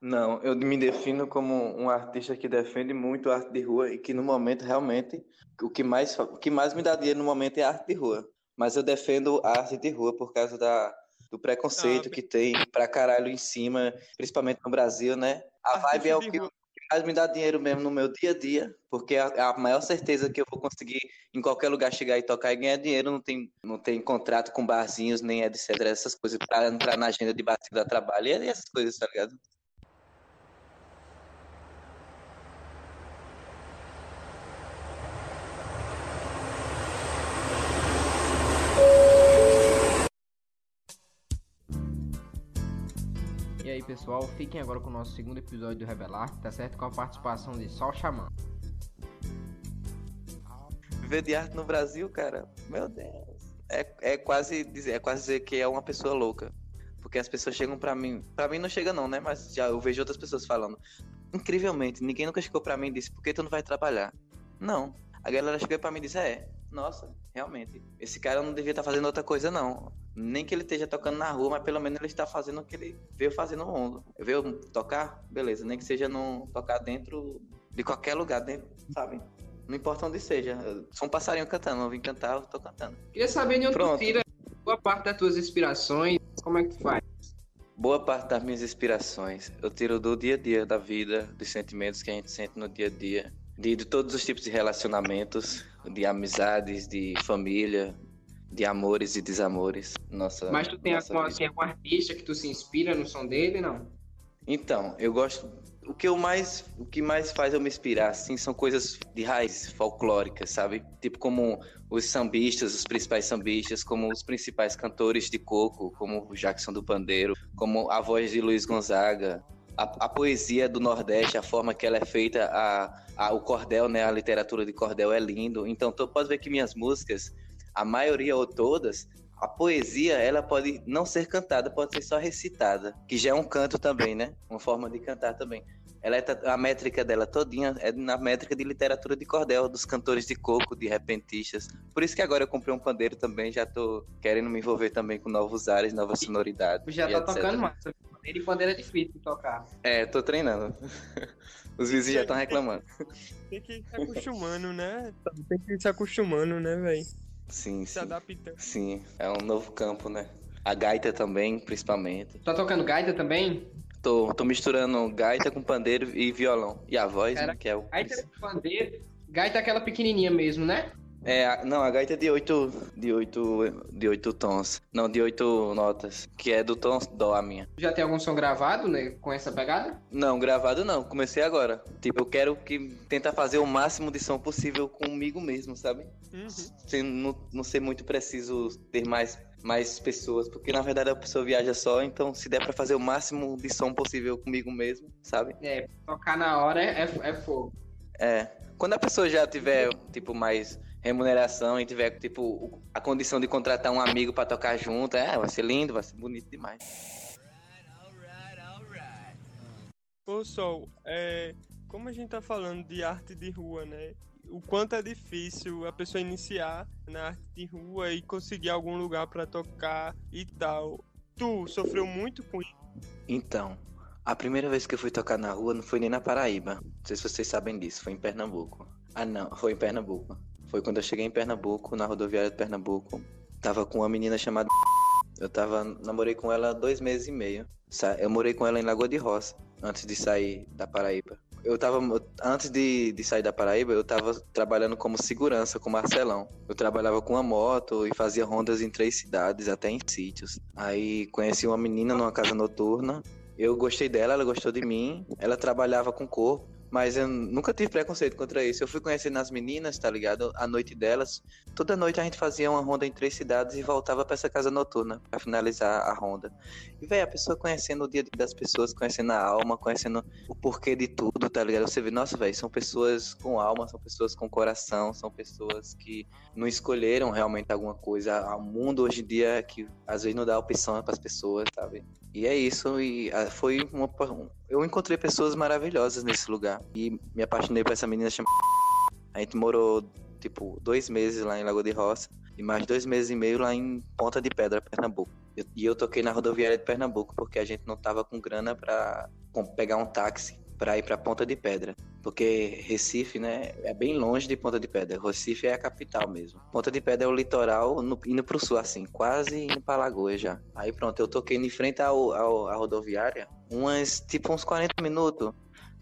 Não, eu me defino como um artista que defende muito a arte de rua e que no momento realmente o que mais, o que mais me dá dinheiro no momento é a arte de rua. Mas eu defendo a arte de rua por causa da, do preconceito ah, que tem pra caralho em cima, principalmente no Brasil, né? A vibe é o que mais me dá dinheiro mesmo no meu dia a dia, porque é a maior certeza que eu vou conseguir em qualquer lugar chegar e tocar e ganhar dinheiro, não tem, não tem contrato com barzinhos, nem etc, essas coisas para entrar na agenda de barzinho da trabalho e essas coisas, tá ligado? Pessoal, fiquem agora com o nosso segundo episódio do Revelar, tá certo? Com a participação de Sol Xamã. Viver de arte no Brasil, cara, meu Deus. É, é, quase dizer, é quase dizer que é uma pessoa louca. Porque as pessoas chegam para mim. para mim não chega, não, né? Mas já eu vejo outras pessoas falando. Incrivelmente, ninguém nunca chegou para mim e disse: por que tu não vai trabalhar? Não. A galera chegou para mim e disse: é, nossa, realmente, esse cara não devia estar tá fazendo outra coisa, não. Nem que ele esteja tocando na rua, mas pelo menos ele está fazendo o que ele veio fazer no mundo. Veio tocar? Beleza, nem que seja no tocar dentro de qualquer lugar, dentro, sabe? Não importa onde seja. Sou um passarinho cantando, eu vim cantar, eu tô cantando. Queria saber de onde Pronto. tu tira boa parte das tuas inspirações, como é que tu faz? Boa parte das minhas inspirações eu tiro do dia a dia da vida, dos sentimentos que a gente sente no dia a dia de, de todos os tipos de relacionamentos, de amizades, de família, de amores e desamores. Nossa, Mas tu tem nossa algum, algum artista que tu se inspira no som dele, não? Então, eu gosto. O que eu mais, o que mais faz eu me inspirar, assim, são coisas de raiz folclóricas, sabe? Tipo como os sambistas, os principais sambistas, como os principais cantores de coco, como o Jackson do Pandeiro, como a voz de Luiz Gonzaga, a, a, poesia do Nordeste, a forma que ela é feita, a, a, o cordel, né, a literatura de cordel é lindo. Então, tu pode ver que minhas músicas, a maioria ou todas, a poesia, ela pode não ser cantada, pode ser só recitada, que já é um canto também, né? Uma forma de cantar também. Ela é a métrica dela todinha é na métrica de literatura de cordel, dos cantores de coco, de repentistas. Por isso que agora eu comprei um pandeiro também, já tô querendo me envolver também com novos ares, novas sonoridades. Já tá tocando mais. Pandeiro e pandeiro é difícil de tocar. É, tô treinando. Os vizinhos já estão reclamando. Tem que ir se acostumando, né? Tem que ir se acostumando, né, velho? Sim, se sim. adaptando. Sim, é um novo campo, né? A gaita também, principalmente. Tá tocando gaita também? Tô, tô misturando gaita com pandeiro e violão. E a voz, Cara, né, que é o... Gaita com pandeiro... Gaita é aquela pequenininha mesmo, né? É, não, a gaita é de oito, de oito, de oito tons. Não, de oito notas, que é do tom dó a minha. Já tem algum som gravado, né, com essa pegada? Não, gravado não, comecei agora. Tipo, eu quero que tentar fazer o máximo de som possível comigo mesmo, sabe? Uhum. Sem não, não ser muito preciso ter mais mais pessoas, porque na verdade a pessoa viaja só, então se der para fazer o máximo de som possível comigo mesmo, sabe? É, tocar na hora é, é fogo. É. Quando a pessoa já tiver, tipo, mais remuneração e tiver, tipo, a condição de contratar um amigo para tocar junto, é, vai ser lindo, vai ser bonito demais. Ô Sol, é, como a gente tá falando de arte de rua, né? O quanto é difícil a pessoa iniciar na arte de rua e conseguir algum lugar para tocar e tal. Tu sofreu muito com isso? Então, a primeira vez que eu fui tocar na rua não foi nem na Paraíba. Não sei se vocês sabem disso, foi em Pernambuco. Ah, não, foi em Pernambuco. Foi quando eu cheguei em Pernambuco, na rodoviária de Pernambuco. Tava com uma menina chamada. Eu tava. Namorei com ela dois meses e meio. Eu morei com ela em Lagoa de Roça, antes de sair da Paraíba. Eu tava. Antes de, de sair da Paraíba, eu tava trabalhando como segurança com Marcelão. Eu trabalhava com uma moto e fazia rondas em três cidades, até em sítios. Aí conheci uma menina numa casa noturna. Eu gostei dela, ela gostou de mim. Ela trabalhava com corpo. Mas eu nunca tive preconceito contra isso. Eu fui conhecendo as meninas, tá ligado? A noite delas. Toda noite a gente fazia uma ronda em três cidades e voltava para essa casa noturna para finalizar a ronda. E, velho, a pessoa conhecendo o dia das pessoas, conhecendo a alma, conhecendo o porquê de tudo, tá ligado? Você vê, nossa, velho, são pessoas com alma, são pessoas com coração, são pessoas que não escolheram realmente alguma coisa. O mundo hoje em dia que às vezes não dá opção para as pessoas, sabe? E é isso. E ah, foi uma. Eu encontrei pessoas maravilhosas nesse lugar. E me apaixonei por essa menina chamada. A gente morou, tipo, dois meses lá em Lagoa de Roça. E mais dois meses e meio lá em Ponta de Pedra, Pernambuco. E eu toquei na rodoviária de Pernambuco porque a gente não tava com grana pra pegar um táxi pra ir pra Ponta de Pedra. Porque Recife, né, é bem longe de Ponta de Pedra. Recife é a capital mesmo. Ponta de Pedra é o litoral no- indo pro sul, assim, quase indo pra Lagoa já. Aí pronto, eu toquei em frente ao, ao- à rodoviária, umas, tipo uns 40 minutos.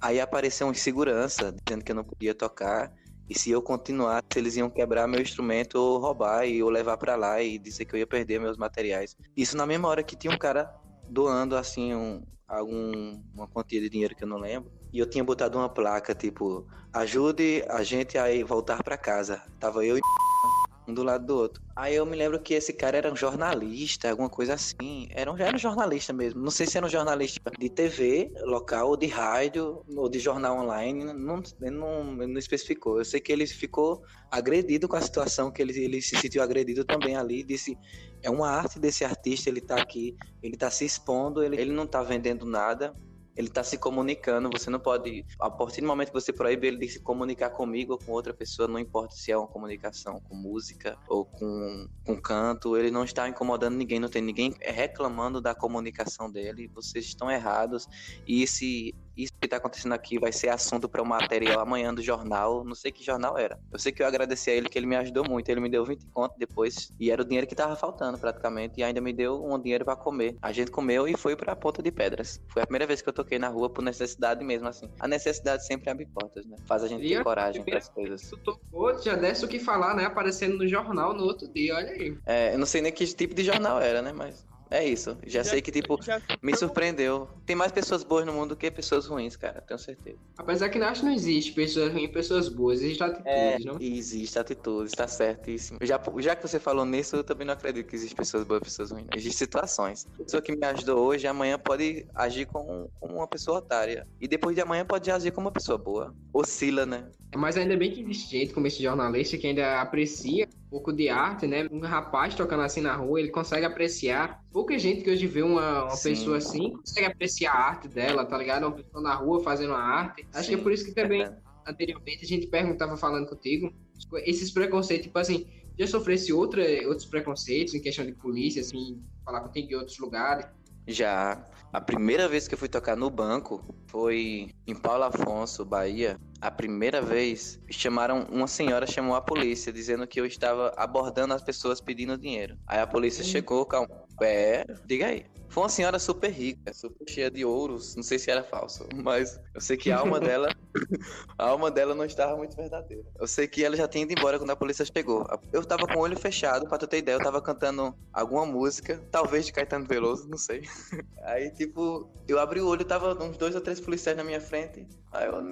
Aí apareceu um segurança dizendo que eu não podia tocar. E se eu continuasse, eles iam quebrar meu instrumento ou roubar e eu levar pra lá e dizer que eu ia perder meus materiais. Isso na mesma hora que tinha um cara doando assim um, algum uma quantia de dinheiro que eu não lembro. E eu tinha botado uma placa tipo ajude a gente a voltar pra casa. Tava eu e um do lado do outro. Aí eu me lembro que esse cara era um jornalista, alguma coisa assim. Era um, era um jornalista mesmo. Não sei se era um jornalista de TV local, ou de rádio, ou de jornal online. Não, não, não especificou. Eu sei que ele ficou agredido com a situação, que ele, ele se sentiu agredido também ali. Disse: é uma arte desse artista, ele tá aqui, ele tá se expondo, ele, ele não tá vendendo nada ele tá se comunicando, você não pode, a partir do momento que você proíbe ele de se comunicar comigo ou com outra pessoa, não importa se é uma comunicação com música ou com, com canto, ele não está incomodando ninguém, não tem ninguém reclamando da comunicação dele, vocês estão errados, e esse, isso que tá acontecendo aqui vai ser assunto para o material amanhã do jornal, não sei que jornal era. Eu sei que eu agradeci a ele que ele me ajudou muito, ele me deu 20 conto depois, e era o dinheiro que tava faltando praticamente, e ainda me deu um dinheiro para comer. A gente comeu e foi pra Ponta de Pedras. Foi a primeira vez que eu toquei na rua por necessidade mesmo, assim. A necessidade sempre abre portas, né? Faz a gente E ter a coragem para as coisas. Tu tocou, já desse o que falar, né? Aparecendo no jornal no outro dia, olha aí. É, eu não sei nem que tipo de jornal era, né? Mas é isso. Já, sei que, tipo, já me surpreendeu. Tem mais pessoas boas no mundo do que pessoas ruins, cara. Tenho certeza. Apesar que acho que não existe pessoas ruins e pessoas boas, existe atitudes, não? E existe atitudes, tá certíssimo. Já, já que você falou nisso, eu também não acredito que existe pessoas boas e pessoas ruins. Existem situações. A pessoa que me ajudou hoje, amanhã pode agir como, como uma pessoa otária. E depois de amanhã pode agir como uma pessoa boa. Oscila, né? Mas ainda bem que existe gente como esse jornalista que ainda aprecia pouco de arte, né? Um rapaz tocando assim na rua, ele consegue apreciar. Pouca gente que hoje vê uma, uma Sim. pessoa assim consegue apreciar a arte dela, tá ligado? Uma pessoa na rua fazendo uma arte. Acho que é Sim, por isso que também, verdade. anteriormente, a gente perguntava falando contigo, esses preconceitos, tipo assim, já sofresse outra, outros preconceitos em questão de polícia, assim, falar contigo em outros lugares. Já. A primeira vez que eu fui tocar no banco foi em Paulo Afonso, Bahia. A primeira vez chamaram uma senhora chamou a polícia dizendo que eu estava abordando as pessoas pedindo dinheiro. Aí a polícia chegou, calma. É, diga aí. Foi uma senhora super rica, super cheia de ouros. Não sei se era falso, mas eu sei que a alma dela, a alma dela não estava muito verdadeira. Eu sei que ela já tinha ido embora quando a polícia chegou. Eu tava com o olho fechado, pra tu ter ideia, eu tava cantando alguma música, talvez de Caetano Veloso, não sei. Aí, tipo, eu abri o olho, tava uns dois ou três policiais na minha frente. Aí eu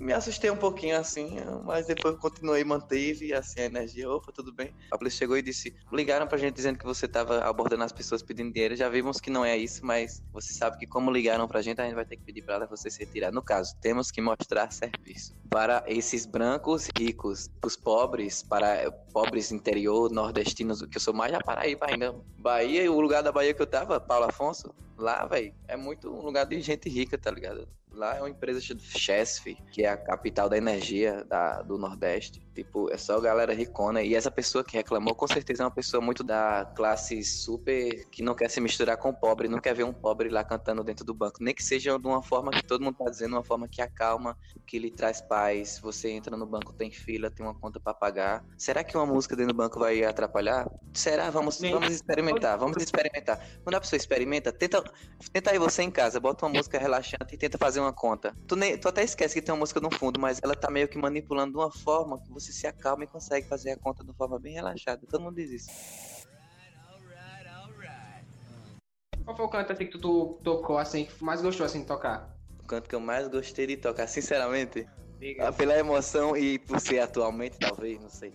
me assustei um pouquinho assim, mas depois continuei, manteve assim a energia. Opa, tudo bem. A polícia chegou e disse: ligaram pra gente dizendo que você tava abordando as pessoas pedindo dinheiro. Já vimos que não é isso, mas você sabe que como ligaram pra gente, a gente vai ter que pedir pra você se retirar. No caso, temos que mostrar serviço. Para esses brancos ricos, os pobres, para pobres interior, nordestinos, que eu sou mais da Paraíba ainda. Bahia, o lugar da Bahia que eu tava, Paulo Afonso, lá, velho, é muito um lugar de gente rica, tá ligado? Lá é uma empresa chamada Chesf, que é a capital da energia da, do Nordeste. Tipo, é só galera ricona. E essa pessoa que reclamou, com certeza é uma pessoa muito da classe super que não quer se misturar com o pobre, não quer ver um pobre lá cantando dentro do banco. Nem que seja de uma forma que todo mundo tá dizendo, uma forma que acalma, que lhe traz paz. Você entra no banco, tem fila, tem uma conta pra pagar. Será que uma música dentro do banco vai atrapalhar? Será? Vamos, vamos experimentar, vamos experimentar. Quando a pessoa experimenta, tenta, tenta aí você em casa, bota uma música relaxante e tenta fazer uma conta. Tu, nem, tu até esquece que tem uma música no fundo, mas ela tá meio que manipulando de uma forma que você se acalma e consegue fazer a conta de uma forma bem relaxada. Todo mundo diz isso. Qual foi o canto assim que tu to- tocou, assim, que mais gostou assim de tocar? O canto que eu mais gostei de tocar, sinceramente, Diga. pela emoção e por ser atualmente, talvez, não sei.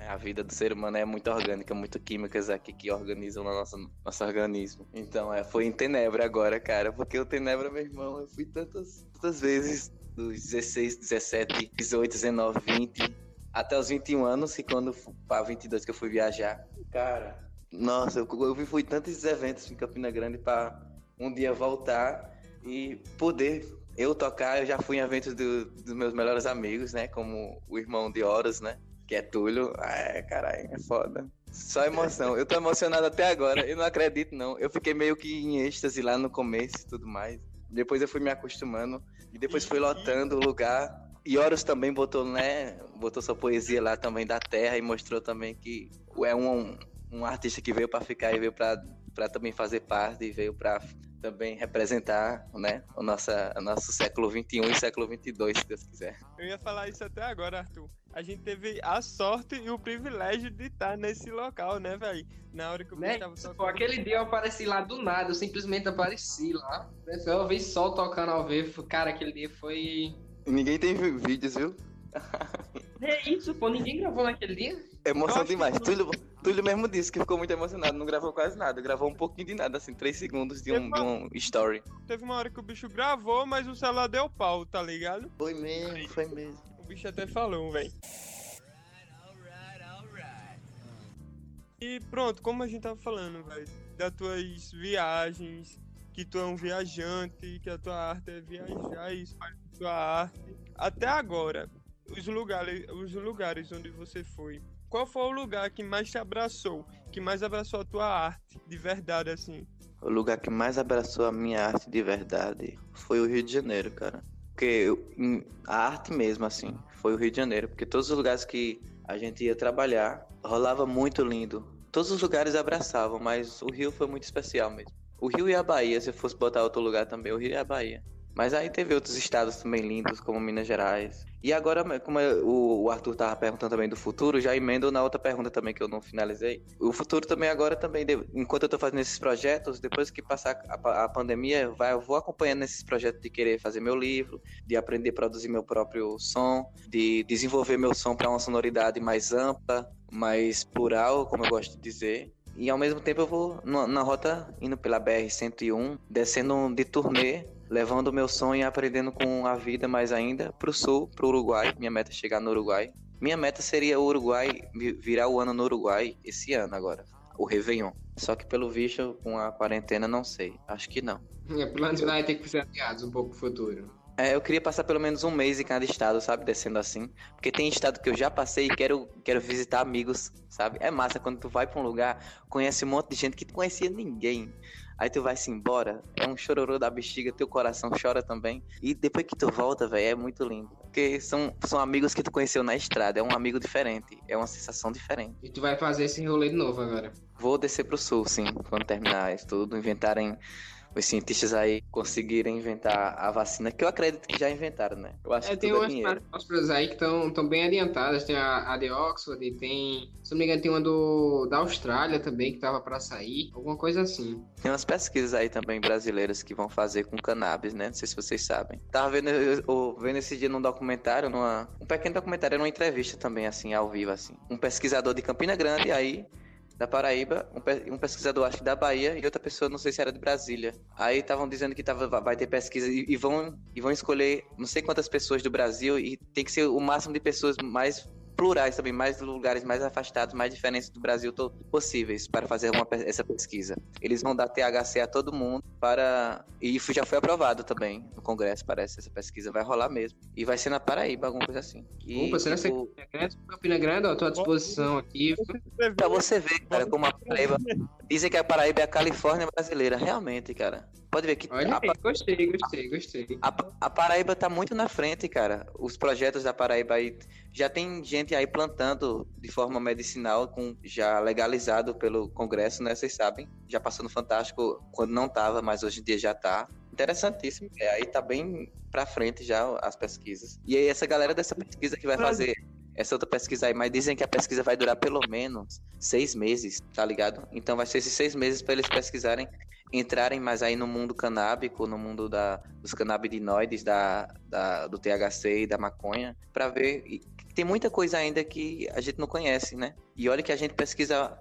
Mas A vida do ser humano é muito orgânica, muito químicas aqui que organizam no nosso, nosso organismo. Então, é, foi em Tenebra agora, cara. Porque o Tenebra, meu irmão, eu fui tantas, tantas vezes, dos 16, 17, 18, 19, 20, até os 21 anos, e quando para 22 que eu fui viajar. Cara, nossa, eu, eu fui tantos eventos em Campina Grande para um dia voltar e poder eu tocar. Eu já fui em eventos do- dos meus melhores amigos, né? Como o irmão de Horus, né? Que é Túlio. É, caralho, é foda. Só emoção. Eu tô emocionado até agora. Eu não acredito, não. Eu fiquei meio que em êxtase lá no começo e tudo mais. Depois eu fui me acostumando. E depois fui lotando o lugar. E Horus também botou, né? Botou sua poesia lá também da terra e mostrou também que é um, um artista que veio para ficar e veio para também fazer parte e veio para também representar né, o nosso, o nosso século XXI e século XXII, se Deus quiser. Eu ia falar isso até agora, Arthur. A gente teve a sorte e o privilégio de estar nesse local, né, velho? Na hora que o né? tava tocando. Pô, aquele dia eu apareci lá do nada, eu simplesmente apareci lá. Eu vi sol tocando ao vivo. Cara, aquele dia foi. Ninguém tem vídeos, viu? É isso, pô, ninguém gravou naquele dia. Emoção demais. Que... Túlio, Túlio mesmo disse que ficou muito emocionado, não gravou quase nada, gravou um pouquinho de nada, assim, três segundos de um, uma... de um story. Teve uma hora que o bicho gravou, mas o celular deu pau, tá ligado? Foi mesmo, foi mesmo. O bicho até falou, velho. E pronto, como a gente tava falando, velho, das tuas viagens, que tu é um viajante, que a tua arte é viajar e espalhar a tua arte. Até agora, os lugares, os lugares onde você foi, qual foi o lugar que mais te abraçou, que mais abraçou a tua arte, de verdade, assim? O lugar que mais abraçou a minha arte de verdade foi o Rio de Janeiro, cara. Porque eu, a arte mesmo, assim, foi o Rio de Janeiro. Porque todos os lugares que a gente ia trabalhar, rolava muito lindo. Todos os lugares abraçavam, mas o Rio foi muito especial mesmo. O Rio e a Bahia, se eu fosse botar outro lugar também, o Rio e a Bahia. Mas aí teve outros estados também lindos, como Minas Gerais. E agora, como o Arthur tava perguntando também do futuro, já emendo na outra pergunta também que eu não finalizei. O futuro também agora também, enquanto eu tô fazendo esses projetos, depois que passar a, pandemia, eu vou acompanhando esses projetos de querer fazer meu livro, de aprender a produzir meu próprio som, de desenvolver meu som para uma sonoridade mais ampla, mais plural, como eu gosto de dizer. E ao mesmo tempo eu vou na, na rota indo pela BR-101, descendo de turnê levando meu sonho e aprendendo com a vida mais ainda para o sul, para o Uruguai. Minha meta é chegar no Uruguai. Minha meta seria o Uruguai, virar o ano no Uruguai esse ano agora, o Réveillon. Só que pelo visto, com a quarentena, não sei. Acho que não. É, planos vai ter que ser adiados um pouco no futuro. É, eu queria passar pelo menos um mês em cada estado, sabe? Descendo assim. Porque tem estado que eu já passei e quero, quero visitar amigos, sabe? É massa quando tu vai pra um lugar, conhece um monte de gente que tu conhecia ninguém. Aí tu vai se embora, é um chororô da bexiga, teu coração chora também. E depois que tu volta, velho, é muito lindo. Porque são, são amigos que tu conheceu na estrada, é um amigo diferente, é uma sensação diferente. E tu vai fazer esse rolê de novo agora? Vou descer pro sul, sim, quando terminar isso tudo, inventarem os cientistas aí conseguirem inventar a vacina, que eu acredito que já inventaram, né? Eu acho é, que tem tudo umas é aí que estão bem adiantadas. Tem a, a de Oxford, e tem. Se não me engano, tem uma do, da Austrália também que tava para sair. Alguma coisa assim. Tem umas pesquisas aí também brasileiras que vão fazer com cannabis, né? Não sei se vocês sabem. Tava vendo, eu, vendo esse dia num documentário, numa, um pequeno documentário, numa entrevista também, assim, ao vivo, assim. Um pesquisador de Campina Grande aí da Paraíba, um, pesquisador acho que da Bahia e outra pessoa não sei se era de Brasília. Aí estavam dizendo que tava, vai ter pesquisa e, e, vão e vão escolher não sei quantas pessoas do Brasil e tem que ser o máximo de pessoas mais plurais também, mais lugares mais afastados, mais diferentes do Brasil possíveis para fazer uma, essa pesquisa. Eles vão dar THC a todo mundo para. E já foi aprovado também no Congresso, parece. Essa pesquisa vai rolar mesmo. E vai ser na Paraíba, alguma coisa assim. E, Opa, será tipo... que é Campina Grande? Eu tô à disposição aqui. Pra você ver, cara, como a Paraíba. Dizem que a Paraíba é a Califórnia brasileira. Realmente, cara. Pode ver que. Olha, a... gostei, gostei, gostei. A, a Paraíba tá muito na frente, cara. Os projetos da Paraíba aí. Já tem gente aí plantando de forma medicinal, com já legalizado pelo Congresso, né? Vocês sabem. Já passou no Fantástico quando não tava, mas hoje em dia já tá. Interessantíssimo. É, aí tá bem pra frente já as pesquisas. E aí, essa galera dessa pesquisa que vai fazer essa outra pesquisa aí, mas dizem que a pesquisa vai durar pelo menos seis meses, tá ligado? Então vai ser esses seis meses para eles pesquisarem entrarem mais aí no mundo canábico, no mundo da, dos canabinoides, da, da, do THC e da maconha, para ver. Tem muita coisa ainda que a gente não conhece, né? E olha que a gente pesquisa,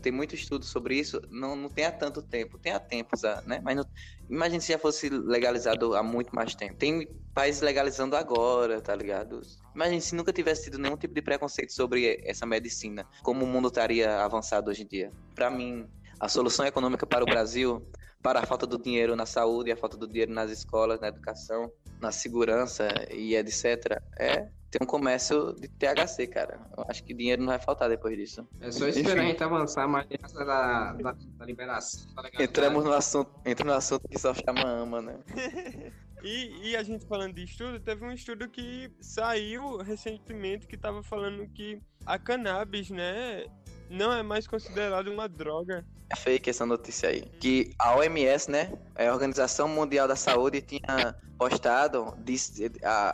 tem muito estudo sobre isso, não, não tem há tanto tempo, tem há tempos, né? Mas não, imagine se já fosse legalizado há muito mais tempo. Tem países legalizando agora, tá ligado? Imagine se nunca tivesse tido nenhum tipo de preconceito sobre essa medicina, como o mundo estaria avançado hoje em dia. Para mim, a solução econômica para o Brasil, para a falta do dinheiro na saúde, a falta do dinheiro nas escolas, na educação, na segurança e etc., é ter um comércio de THC, cara. Eu acho que dinheiro não vai faltar depois disso. É só esperar a gente avançar mais nessa da, da, da liberação. Tá? Entramos no assunto, entra no assunto que só chama ama, né? E, e a gente falando de estudo, teve um estudo que saiu recentemente que tava falando que a cannabis, né, não é mais considerada uma droga. É fake essa notícia aí. Que a OMS, né? A Organização Mundial da Saúde tinha postado, disse, a,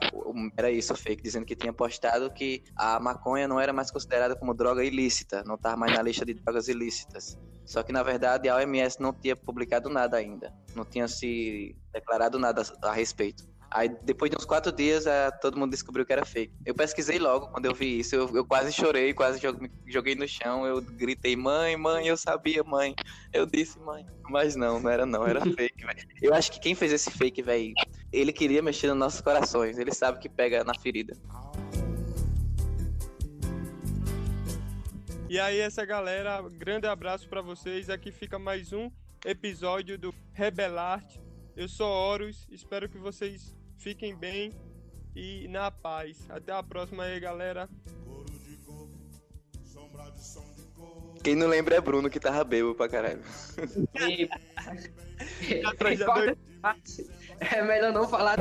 era isso, fake, dizendo que tinha postado que a maconha não era mais considerada como droga ilícita, não estava mais na lista de drogas ilícitas. Só que na verdade a OMS não tinha publicado nada ainda, não tinha se declarado nada a respeito. Aí depois de uns quatro dias eh, todo mundo descobriu que era fake. Eu pesquisei logo quando eu vi isso, eu, eu quase chorei, quase jo- me joguei no chão, eu gritei mãe, mãe, eu sabia mãe, eu disse mãe, mas não, não era não, era fake. velho. Eu acho que quem fez esse fake, velho, ele queria mexer nos nossos corações, ele sabe que pega na ferida. E aí, essa galera, grande abraço pra vocês. Aqui fica mais um episódio do Rebelarte. Eu sou Horus, espero que vocês fiquem bem e na paz. Até a próxima aí, galera. Quem não lembra é Bruno que tava bêbado pra caralho. E- Corta- É melhor não falar.